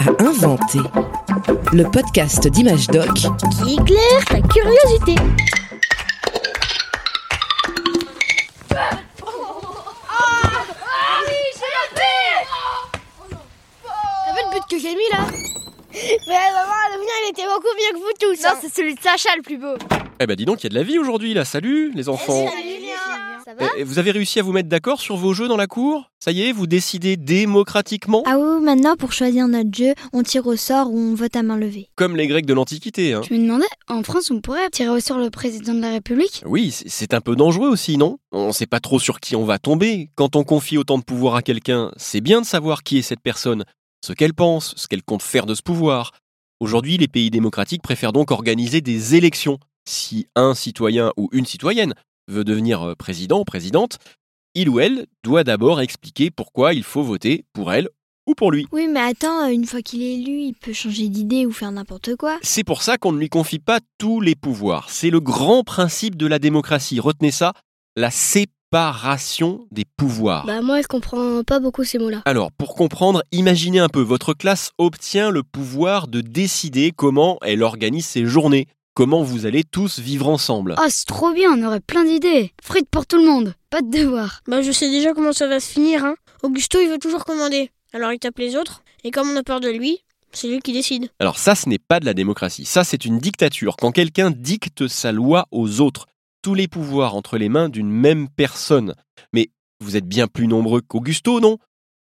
à inventer. Le podcast d'Image Doc qui éclaire ta curiosité. Que j'ai mis là? Mais maman, le mien il était beaucoup mieux que vous tous. Non, c'est celui de Sacha le plus beau. Eh ben dis donc, il y a de la vie aujourd'hui là. Salut les enfants. Ça Eh, eh, vous avez réussi à vous mettre d'accord sur vos jeux dans la cour? Ça y est, vous décidez démocratiquement? Ah oui, maintenant pour choisir notre jeu, on tire au sort ou on vote à main levée. Comme les Grecs de l'Antiquité. Hein. Je me demandais, en France, on pourrait tirer au sort le président de la République? Oui, c'est- c'est un peu dangereux aussi, non? On sait pas trop sur qui on va tomber. Quand on confie autant de pouvoir à quelqu'un, c'est bien de savoir qui est cette personne, ce qu'elle pense, ce qu'elle compte faire de ce pouvoir. Aujourd'hui, les pays démocratiques préfèrent donc organiser des élections. Si un citoyen ou une citoyenne veut devenir euh, président ou présidente, il ou elle doit d'abord expliquer pourquoi il faut voter pour elle ou pour lui. Oui, mais attends, une fois qu'il est élu, il peut changer d'idée ou faire n'importe quoi. C'est pour ça qu'on ne lui confie pas tous les pouvoirs. C'est le grand principe de la démocratie. Retenez ça, la séparation des pouvoirs. Bah moi je comprends pas beaucoup ces mots-là. Alors, pour comprendre, imaginez un peu, votre classe obtient le pouvoir de décider comment elle organise ses journées, comment vous allez tous vivre ensemble. Oh, c'est trop bien, on aurait plein d'idées. Frites pour tout le monde, pas de devoirs. Bah je sais déjà comment ça va se finir hein. Augusto il veut toujours commander. Alors il tape les autres et comme on a peur de lui, c'est lui qui décide. Alors ça, ce n'est pas de la démocratie, ça c'est une dictature, quand quelqu'un dicte sa loi aux autres, tous les pouvoirs entre les mains d'une même personne. Mais vous êtes bien plus nombreux qu'Augusto, non?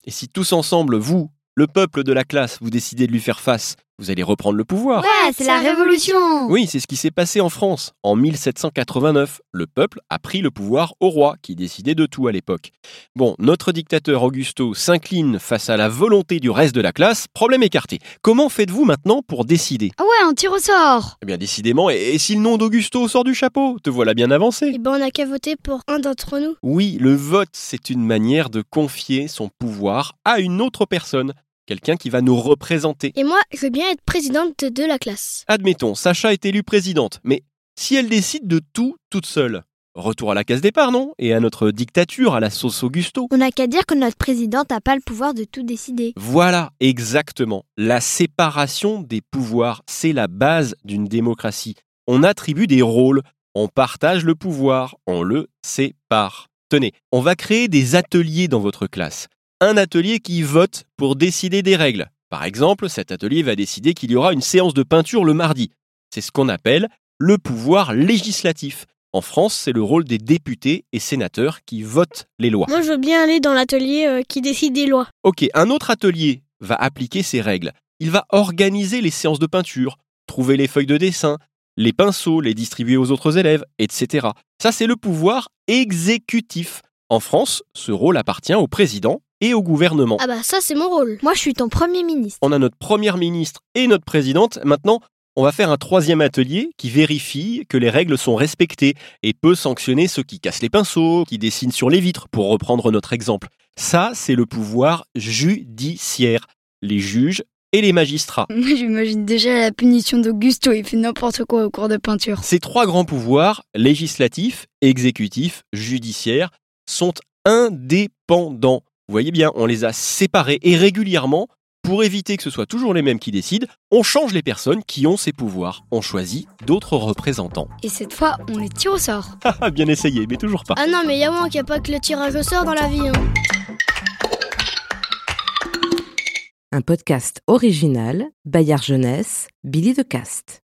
Et si tous ensemble, vous, le peuple de la classe, vous décidez de lui faire face, vous allez reprendre le pouvoir. Ouais, c'est la révolution Oui, c'est ce qui s'est passé en France. En 1789, le peuple a pris le pouvoir au roi, qui décidait de tout à l'époque. Bon, notre dictateur Augusto s'incline face à la volonté du reste de la classe, problème écarté. Comment faites-vous maintenant pour décider? Ah ouais, on tire au sort Eh bien, décidément, et, et si le nom d'Augusto sort du chapeau? Te voilà bien avancé Et ben on a qu'à voter pour un d'entre nous. Oui, le vote, c'est une manière de confier son pouvoir à une autre personne, quelqu'un qui va nous représenter. Et moi je veux bien être présidente de la classe. Admettons, Sacha est élue présidente, mais si elle décide de tout toute seule, retour à la case départ, non? Et à notre dictature, à la sauce Augusto. On n'a qu'à dire que notre présidente n'a pas le pouvoir de tout décider. Voilà, exactement. La séparation des pouvoirs, c'est la base d'une démocratie. On attribue des rôles, on partage le pouvoir, on le sépare. Tenez, on va créer des ateliers dans votre classe. Un atelier qui vote pour décider des règles. Par exemple, cet atelier va décider qu'il y aura une séance de peinture le mardi. C'est ce qu'on appelle le pouvoir législatif. En France, c'est le rôle des députés et sénateurs qui votent les lois. Moi je veux bien aller dans l'atelier euh, qui décide des lois. Ok, un autre atelier va appliquer ces règles. Il va organiser les séances de peinture, trouver les feuilles de dessin, les pinceaux, les distribuer aux autres élèves, etc. Ça, c'est le pouvoir exécutif. En France, ce rôle appartient au président et au gouvernement. Ah bah ça c'est mon rôle. Moi, je suis ton premier ministre. On a notre première ministre et notre présidente. Maintenant, on va faire un troisième atelier qui vérifie que les règles sont respectées et peut sanctionner ceux qui cassent les pinceaux, qui dessinent sur les vitres, pour reprendre notre exemple. Ça, c'est le pouvoir judiciaire. Les juges et les magistrats. Moi, j'imagine déjà la punition d'Augusto, il fait n'importe quoi au cours de peinture. Ces trois grands pouvoirs, législatif, exécutif, judiciaire, sont indépendants. Vous voyez bien, on les a séparés et régulièrement, pour éviter que ce soit toujours les mêmes qui décident, on change les personnes qui ont ces pouvoirs. On choisit d'autres représentants. Et cette fois, on les tire au sort. Ah, bien essayé, mais toujours pas. Ah non mais y'a moi qu'il n'y a pas que le tirage au sort dans la vie. Hein. Un podcast original, Bayard Jeunesse, Billy de Cast.